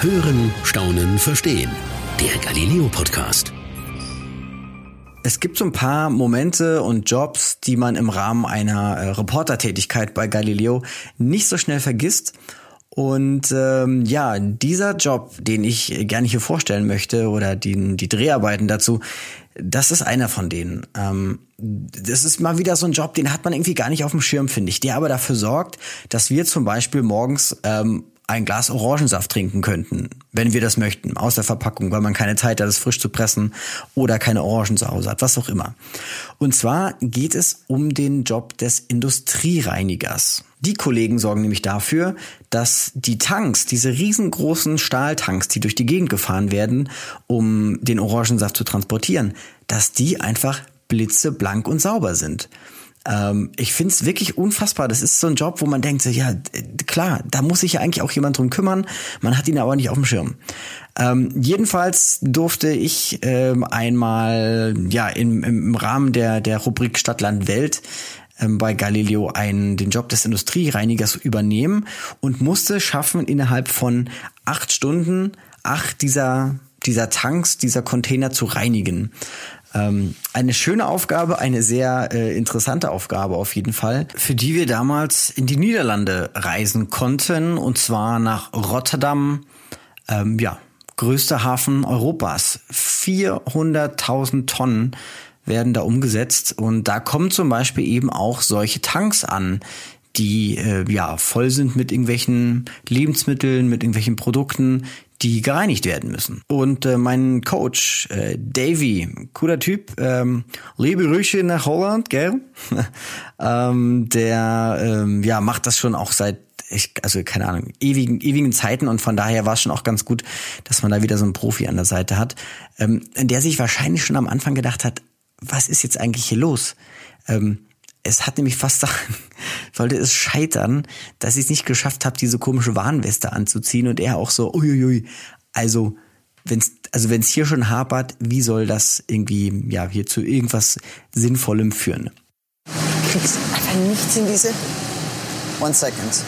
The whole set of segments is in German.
Hören, Staunen, Verstehen. Der Galileo Podcast. Es gibt so ein paar Momente und Jobs, die man im Rahmen einer äh, Reportertätigkeit bei Galileo nicht so schnell vergisst. Und ähm, ja, dieser Job, den ich gerne hier vorstellen möchte oder die, die Dreharbeiten dazu, das ist einer von denen. Ähm, das ist mal wieder so ein Job, den hat man irgendwie gar nicht auf dem Schirm, finde ich, der aber dafür sorgt, dass wir zum Beispiel morgens ähm, ein Glas Orangensaft trinken könnten, wenn wir das möchten, aus der Verpackung, weil man keine Zeit hat, es frisch zu pressen oder keine Orangen zu Hause hat, was auch immer. Und zwar geht es um den Job des Industriereinigers. Die Kollegen sorgen nämlich dafür, dass die Tanks, diese riesengroßen Stahltanks, die durch die Gegend gefahren werden, um den Orangensaft zu transportieren, dass die einfach blitzeblank und sauber sind. Ähm, ich finde es wirklich unfassbar. Das ist so ein Job, wo man denkt, ja, klar, da muss sich ja eigentlich auch jemand drum kümmern. Man hat ihn aber nicht auf dem Schirm. Ähm, jedenfalls durfte ich ähm, einmal ja im, im Rahmen der, der Rubrik Stadtland Welt ähm, bei Galileo einen, den Job des Industriereinigers übernehmen und musste schaffen, innerhalb von acht Stunden acht dieser dieser Tanks, dieser Container zu reinigen. Ähm, eine schöne Aufgabe, eine sehr äh, interessante Aufgabe auf jeden Fall, für die wir damals in die Niederlande reisen konnten, und zwar nach Rotterdam, ähm, ja, größter Hafen Europas. 400.000 Tonnen werden da umgesetzt und da kommen zum Beispiel eben auch solche Tanks an, die äh, ja voll sind mit irgendwelchen Lebensmitteln, mit irgendwelchen Produkten, die gereinigt werden müssen. Und äh, mein Coach, äh, Davy, cooler Typ, ähm, liebe Grüße nach Holland, gell? ähm, der ähm, ja macht das schon auch seit ich, also keine Ahnung, ewigen, ewigen Zeiten und von daher war es schon auch ganz gut, dass man da wieder so einen Profi an der Seite hat, ähm, der sich wahrscheinlich schon am Anfang gedacht hat, was ist jetzt eigentlich hier los? Ähm, es hat nämlich fast sollte es scheitern, dass ich es nicht geschafft habe, diese komische Warnweste anzuziehen und er auch so, uiuiui, also wenn's, also wenn's hier schon hapert, wie soll das irgendwie, ja, hier zu irgendwas Sinnvollem führen? Kriegst einfach nichts in diese. One second.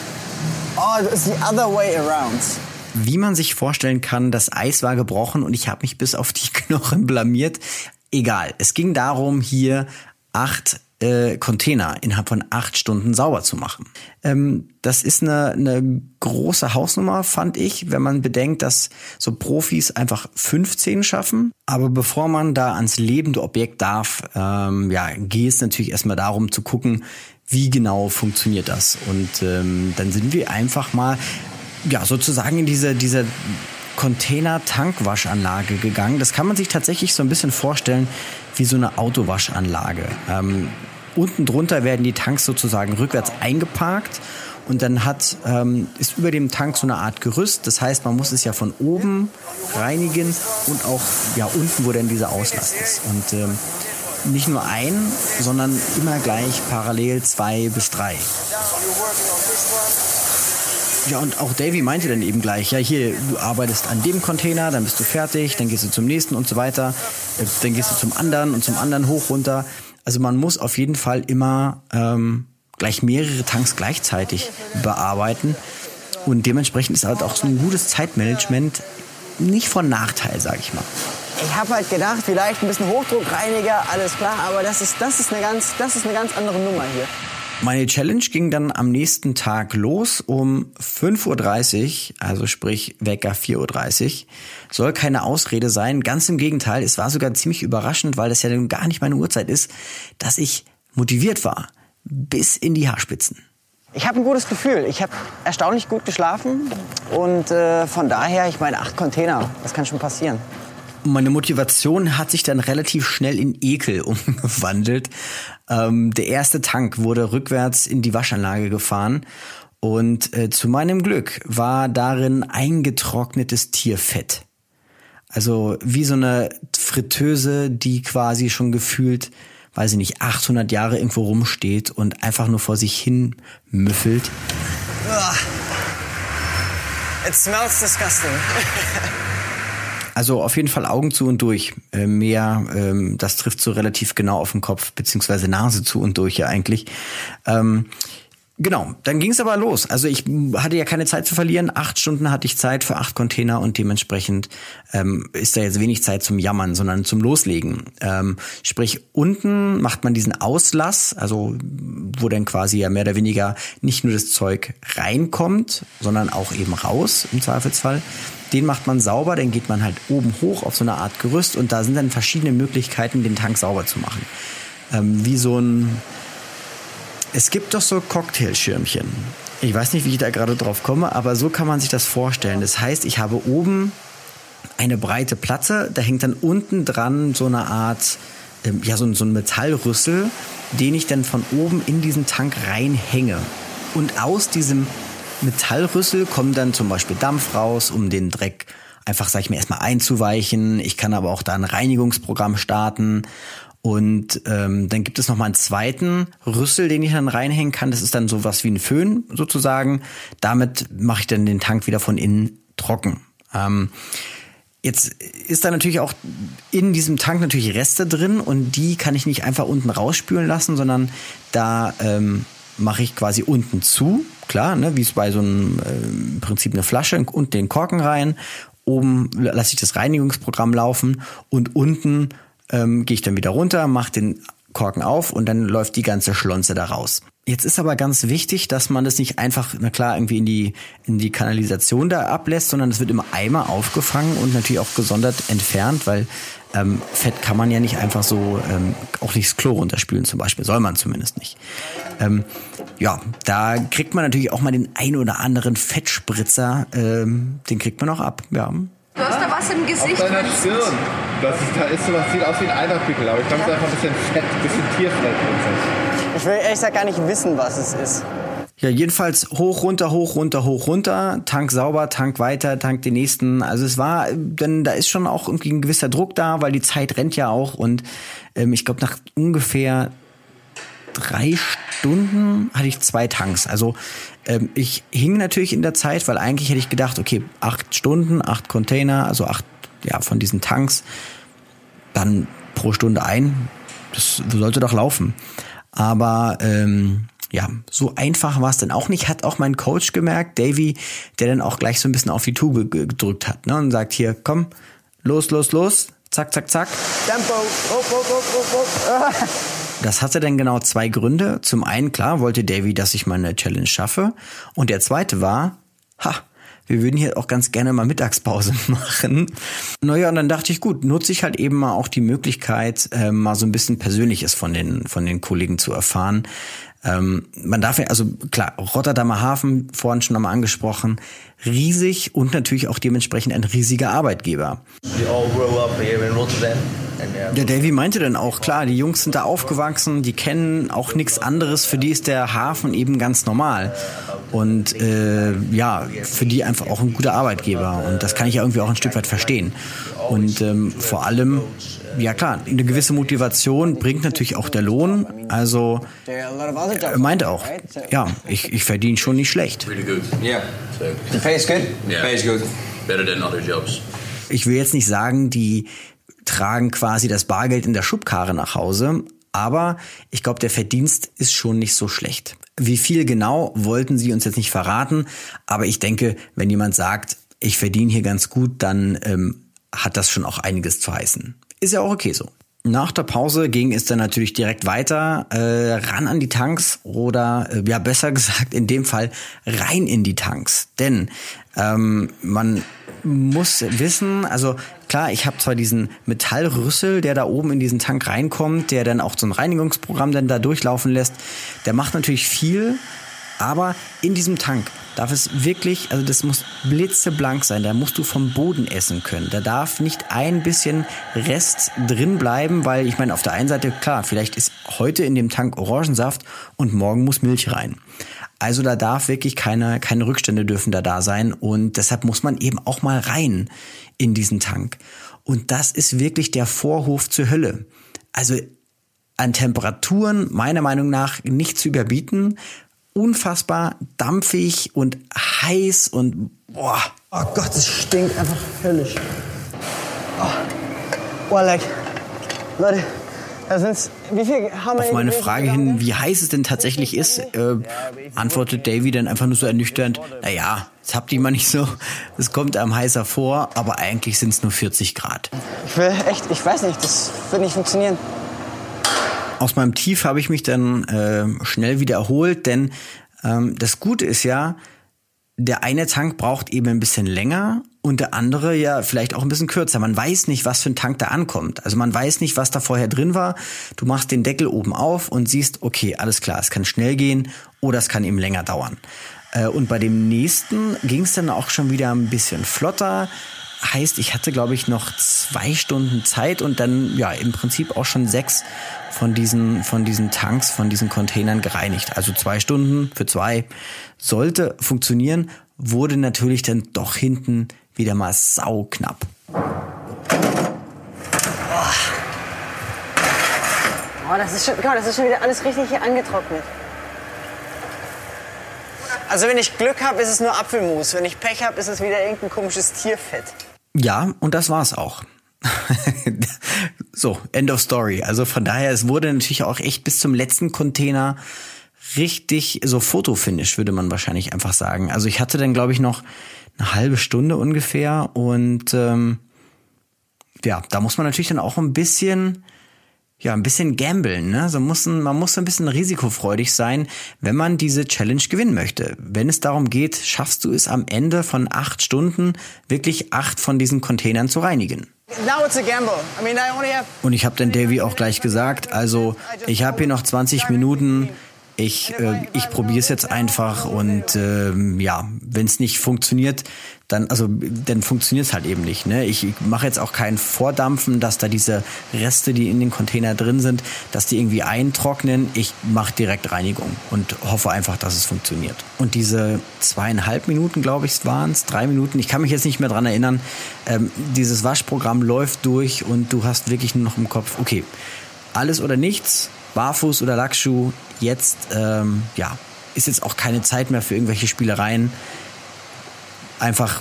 Oh, it's the other way around. Wie man sich vorstellen kann, das Eis war gebrochen und ich habe mich bis auf die Knochen blamiert. Egal, es ging darum, hier acht äh, Container innerhalb von acht Stunden sauber zu machen. Ähm, das ist eine, eine große Hausnummer, fand ich, wenn man bedenkt, dass so Profis einfach 15 schaffen. Aber bevor man da ans lebende Objekt darf, ähm, ja, geht es natürlich erstmal darum zu gucken, wie genau funktioniert das. Und ähm, dann sind wir einfach mal, ja, sozusagen in diese, diese Container-Tankwaschanlage gegangen. Das kann man sich tatsächlich so ein bisschen vorstellen wie so eine Autowaschanlage. Ähm, unten drunter werden die Tanks sozusagen rückwärts eingeparkt und dann hat, ähm, ist über dem Tank so eine Art Gerüst. Das heißt, man muss es ja von oben reinigen und auch ja unten, wo denn dieser Auslass ist. Und ähm, nicht nur ein, sondern immer gleich parallel zwei bis drei. Ja, und auch Davy meinte dann eben gleich, ja, hier, du arbeitest an dem Container, dann bist du fertig, dann gehst du zum nächsten und so weiter, äh, dann gehst du zum anderen und zum anderen hoch, runter. Also man muss auf jeden Fall immer ähm, gleich mehrere Tanks gleichzeitig bearbeiten. Und dementsprechend ist halt auch so ein gutes Zeitmanagement nicht von Nachteil, sage ich mal. Ich habe halt gedacht, vielleicht ein bisschen Hochdruckreiniger, alles klar, aber das ist, das ist, eine, ganz, das ist eine ganz andere Nummer hier. Meine Challenge ging dann am nächsten Tag los um 5.30 Uhr, also sprich Wecker 4.30 Uhr. Soll keine Ausrede sein, ganz im Gegenteil, es war sogar ziemlich überraschend, weil das ja gar nicht meine Uhrzeit ist, dass ich motiviert war, bis in die Haarspitzen. Ich habe ein gutes Gefühl. Ich habe erstaunlich gut geschlafen und äh, von daher, ich meine, acht Container, das kann schon passieren. Meine Motivation hat sich dann relativ schnell in Ekel umgewandelt. Ähm, der erste Tank wurde rückwärts in die Waschanlage gefahren und äh, zu meinem Glück war darin eingetrocknetes Tierfett. Also wie so eine Fritteuse, die quasi schon gefühlt, weiß ich nicht, 800 Jahre irgendwo rumsteht und einfach nur vor sich hin müffelt. It smells disgusting. Also auf jeden Fall Augen zu und durch. Äh, mehr, ähm, das trifft so relativ genau auf den Kopf, beziehungsweise Nase zu und durch ja eigentlich. Ähm, Genau, dann ging es aber los. Also ich hatte ja keine Zeit zu verlieren. Acht Stunden hatte ich Zeit für acht Container und dementsprechend ähm, ist da jetzt wenig Zeit zum Jammern, sondern zum Loslegen. Ähm, sprich, unten macht man diesen Auslass, also wo dann quasi ja mehr oder weniger nicht nur das Zeug reinkommt, sondern auch eben raus im Zweifelsfall. Den macht man sauber, dann geht man halt oben hoch auf so eine Art Gerüst und da sind dann verschiedene Möglichkeiten, den Tank sauber zu machen. Ähm, wie so ein es gibt doch so Cocktailschirmchen. Ich weiß nicht, wie ich da gerade drauf komme, aber so kann man sich das vorstellen. Das heißt, ich habe oben eine breite Platte, da hängt dann unten dran so eine Art, ähm, ja, so, so ein Metallrüssel, den ich dann von oben in diesen Tank reinhänge. Und aus diesem Metallrüssel kommt dann zum Beispiel Dampf raus, um den Dreck einfach, sag ich mir, erstmal einzuweichen. Ich kann aber auch da ein Reinigungsprogramm starten. Und ähm, dann gibt es noch mal einen zweiten Rüssel, den ich dann reinhängen kann. Das ist dann sowas wie ein Föhn sozusagen. Damit mache ich dann den Tank wieder von innen trocken. Ähm, jetzt ist da natürlich auch in diesem Tank natürlich Reste drin und die kann ich nicht einfach unten rausspülen lassen, sondern da ähm, mache ich quasi unten zu, klar, ne, wie es bei so einem äh, im Prinzip eine Flasche und den Korken rein. Oben lasse ich das Reinigungsprogramm laufen und unten ähm, gehe ich dann wieder runter, mache den Korken auf und dann läuft die ganze Schlonze da raus. Jetzt ist aber ganz wichtig, dass man das nicht einfach, na klar, irgendwie in die, in die Kanalisation da ablässt, sondern es wird im Eimer aufgefangen und natürlich auch gesondert entfernt, weil ähm, Fett kann man ja nicht einfach so, ähm, auch nicht das Klo runterspülen zum Beispiel, soll man zumindest nicht. Ähm, ja, da kriegt man natürlich auch mal den ein oder anderen Fettspritzer, ähm, den kriegt man auch ab, ja. Du hast da was im Gesicht. Auf deiner Stirn. Das ist, da ist sowas, sieht aus wie ein Eiderpickel, aber ich glaube, es ist einfach ein bisschen Fett, ein bisschen Tierfett. Ich will ehrlich gesagt gar nicht wissen, was es ist. Ja, jedenfalls hoch, runter, hoch, runter, hoch, runter, Tank sauber, Tank weiter, Tank den nächsten. Also es war, denn da ist schon auch irgendwie ein gewisser Druck da, weil die Zeit rennt ja auch und ähm, ich glaube nach ungefähr drei Stunden hatte ich zwei Tanks. Also ähm, ich hing natürlich in der Zeit, weil eigentlich hätte ich gedacht, okay, acht Stunden, acht Container, also acht ja, von diesen Tanks, dann pro Stunde ein. Das sollte doch laufen. Aber ähm, ja, so einfach war es dann auch nicht. Hat auch mein Coach gemerkt, Davy, der dann auch gleich so ein bisschen auf die Tube gedrückt hat ne, und sagt hier, komm, los, los, los, zack, zack, zack. Tempo, up, up, up, up, up. Das hatte dann genau zwei Gründe. Zum einen, klar, wollte Davy, dass ich meine Challenge schaffe. Und der zweite war, ha, wir würden hier auch ganz gerne mal Mittagspause machen. Naja, und dann dachte ich, gut, nutze ich halt eben mal auch die Möglichkeit, äh, mal so ein bisschen Persönliches von den, von den Kollegen zu erfahren. Ähm, man darf ja, also klar, Rotterdamer Hafen, vorhin schon einmal angesprochen, riesig und natürlich auch dementsprechend ein riesiger Arbeitgeber. Der Davy meinte dann auch, klar, die Jungs sind da aufgewachsen, die kennen auch nichts anderes, für die ist der Hafen eben ganz normal. Und äh, ja, für die einfach auch ein guter Arbeitgeber. Und das kann ich ja irgendwie auch ein Stück weit verstehen. Und ähm, vor allem, ja klar, eine gewisse Motivation bringt natürlich auch der Lohn. Also er meinte auch, ja, ich, ich verdiene schon nicht schlecht. Really good. Yeah. So, The pay is good? yeah, Pays good. better than other jobs. Ich will jetzt nicht sagen, die tragen quasi das Bargeld in der Schubkarre nach Hause, aber ich glaube, der Verdienst ist schon nicht so schlecht. Wie viel genau wollten sie uns jetzt nicht verraten, aber ich denke, wenn jemand sagt, ich verdiene hier ganz gut, dann ähm, hat das schon auch einiges zu heißen. Ist ja auch okay so. Nach der Pause ging es dann natürlich direkt weiter, äh, ran an die Tanks oder äh, ja besser gesagt in dem Fall rein in die Tanks. Denn ähm, man muss wissen, also klar, ich habe zwar diesen Metallrüssel, der da oben in diesen Tank reinkommt, der dann auch so ein Reinigungsprogramm dann da durchlaufen lässt, der macht natürlich viel, aber in diesem Tank darf es wirklich, also das muss blitzeblank sein, da musst du vom Boden essen können. Da darf nicht ein bisschen Rest drin bleiben, weil ich meine, auf der einen Seite, klar, vielleicht ist heute in dem Tank Orangensaft und morgen muss Milch rein. Also da darf wirklich keine, keine Rückstände dürfen da da sein und deshalb muss man eben auch mal rein in diesen Tank. Und das ist wirklich der Vorhof zur Hölle. Also an Temperaturen meiner Meinung nach nicht zu überbieten. Unfassbar dampfig und heiß und boah. Oh Gott, es stinkt einfach höllisch. Oh, oh like, Leute, Da sind's, wie viel haben wir Auf meine Frage hin, wie heiß es denn tatsächlich ist, äh, antwortet Davy dann einfach nur so ernüchternd, naja, das habt ihr mal nicht so, es kommt einem heißer vor, aber eigentlich sind es nur 40 Grad. Ich will echt, ich weiß nicht, das wird nicht funktionieren. Aus meinem Tief habe ich mich dann äh, schnell wieder erholt, denn ähm, das Gute ist ja, der eine Tank braucht eben ein bisschen länger und der andere ja vielleicht auch ein bisschen kürzer. Man weiß nicht, was für ein Tank da ankommt. Also man weiß nicht, was da vorher drin war. Du machst den Deckel oben auf und siehst, okay, alles klar, es kann schnell gehen oder es kann eben länger dauern. Äh, und bei dem nächsten ging es dann auch schon wieder ein bisschen flotter. Heißt, ich hatte, glaube ich, noch zwei Stunden Zeit und dann ja im Prinzip auch schon sechs von diesen, von diesen Tanks, von diesen Containern gereinigt. Also zwei Stunden für zwei sollte funktionieren, wurde natürlich dann doch hinten wieder mal sauknapp. Oh, das ist schon, mal, das ist schon wieder alles richtig hier angetrocknet. Also wenn ich Glück habe, ist es nur Apfelmus. Wenn ich Pech habe, ist es wieder irgendein komisches Tierfett. Ja, und das war's auch. so, end of story. Also von daher, es wurde natürlich auch echt bis zum letzten Container richtig so Fotofinish, würde man wahrscheinlich einfach sagen. Also ich hatte dann, glaube ich, noch eine halbe Stunde ungefähr und ähm, ja, da muss man natürlich dann auch ein bisschen ja, ein bisschen gamblen, ne? So muss man muss ein bisschen risikofreudig sein, wenn man diese Challenge gewinnen möchte. Wenn es darum geht, schaffst du es am Ende von acht Stunden wirklich acht von diesen Containern zu reinigen. Und ich habe dann Davy auch gleich gesagt, also ich habe hier noch 20 Minuten, ich, äh, ich probiere es jetzt einfach und ähm, ja, wenn es nicht funktioniert, dann also dann funktioniert es halt eben nicht. Ne? Ich mache jetzt auch kein Vordampfen, dass da diese Reste, die in den Container drin sind, dass die irgendwie eintrocknen. Ich mache direkt Reinigung und hoffe einfach, dass es funktioniert. Und diese zweieinhalb Minuten, glaube ich, waren es, drei Minuten, ich kann mich jetzt nicht mehr dran erinnern, ähm, dieses Waschprogramm läuft durch und du hast wirklich nur noch im Kopf, okay, alles oder nichts, Barfuß oder Lackschuh, jetzt, ähm, ja, ist jetzt auch keine Zeit mehr für irgendwelche Spielereien. Einfach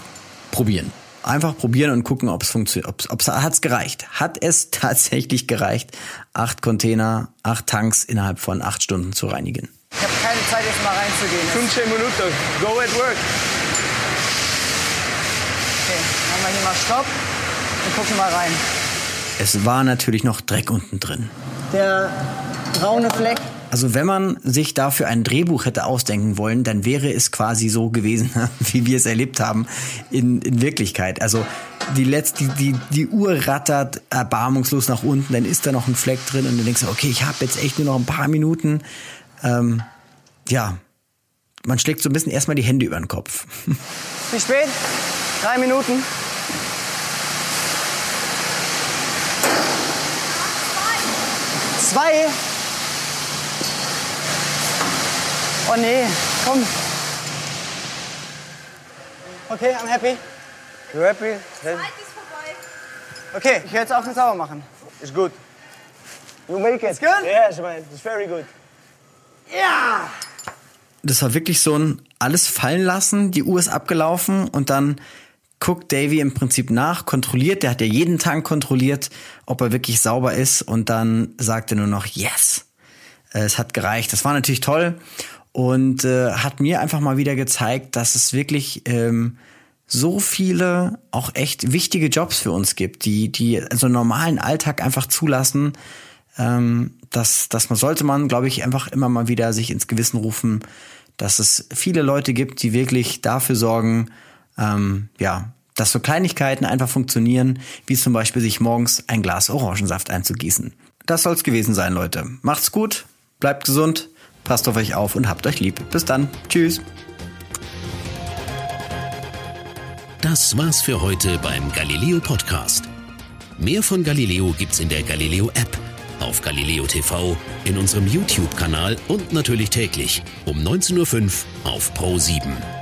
probieren. Einfach probieren und gucken, ob es funktioniert. Ob's, ob's, hat's gereicht? Hat es tatsächlich gereicht, acht Container, acht Tanks innerhalb von acht Stunden zu reinigen? Ich habe keine Zeit, jetzt mal reinzugehen. 15 Minuten. Go at work. Okay, machen wir hier mal Stopp und gucken mal rein. Es war natürlich noch Dreck unten drin. Der braune Fleck. Also wenn man sich dafür ein Drehbuch hätte ausdenken wollen, dann wäre es quasi so gewesen, wie wir es erlebt haben in, in Wirklichkeit. Also die letzte, die, die, die Uhr rattert erbarmungslos nach unten, dann ist da noch ein Fleck drin und du denkst, okay, ich habe jetzt echt nur noch ein paar Minuten. Ähm, ja, man schlägt so ein bisschen erstmal die Hände über den Kopf. Wie spät? Drei Minuten. Zwei? Oh nee, komm. Okay, I'm happy. You happy? Okay, ich höre jetzt auf mit sauber machen. It's good. You make it. It's good? Yes, man. It's very good. Ja! das war wirklich so ein alles fallen lassen, die Uhr ist abgelaufen und dann guckt Davy im Prinzip nach, kontrolliert, der hat ja jeden Tank kontrolliert, ob er wirklich sauber ist und dann sagt er nur noch yes. Äh, Es hat gereicht. Das war natürlich toll und äh, hat mir einfach mal wieder gezeigt, dass es wirklich ähm, so viele auch echt wichtige Jobs für uns gibt, die die so einen normalen Alltag einfach zulassen. Ähm, das, das sollte man, glaube ich, einfach immer mal wieder sich ins Gewissen rufen, dass es viele Leute gibt, die wirklich dafür sorgen, ähm, ja, dass so Kleinigkeiten einfach funktionieren, wie zum Beispiel sich morgens ein Glas Orangensaft einzugießen. Das soll's gewesen sein, Leute. Macht's gut, bleibt gesund, passt auf euch auf und habt euch lieb. Bis dann. Tschüss. Das war's für heute beim Galileo Podcast. Mehr von Galileo gibt's in der Galileo App, auf Galileo TV, in unserem YouTube-Kanal und natürlich täglich um 19.05 Uhr auf Pro 7.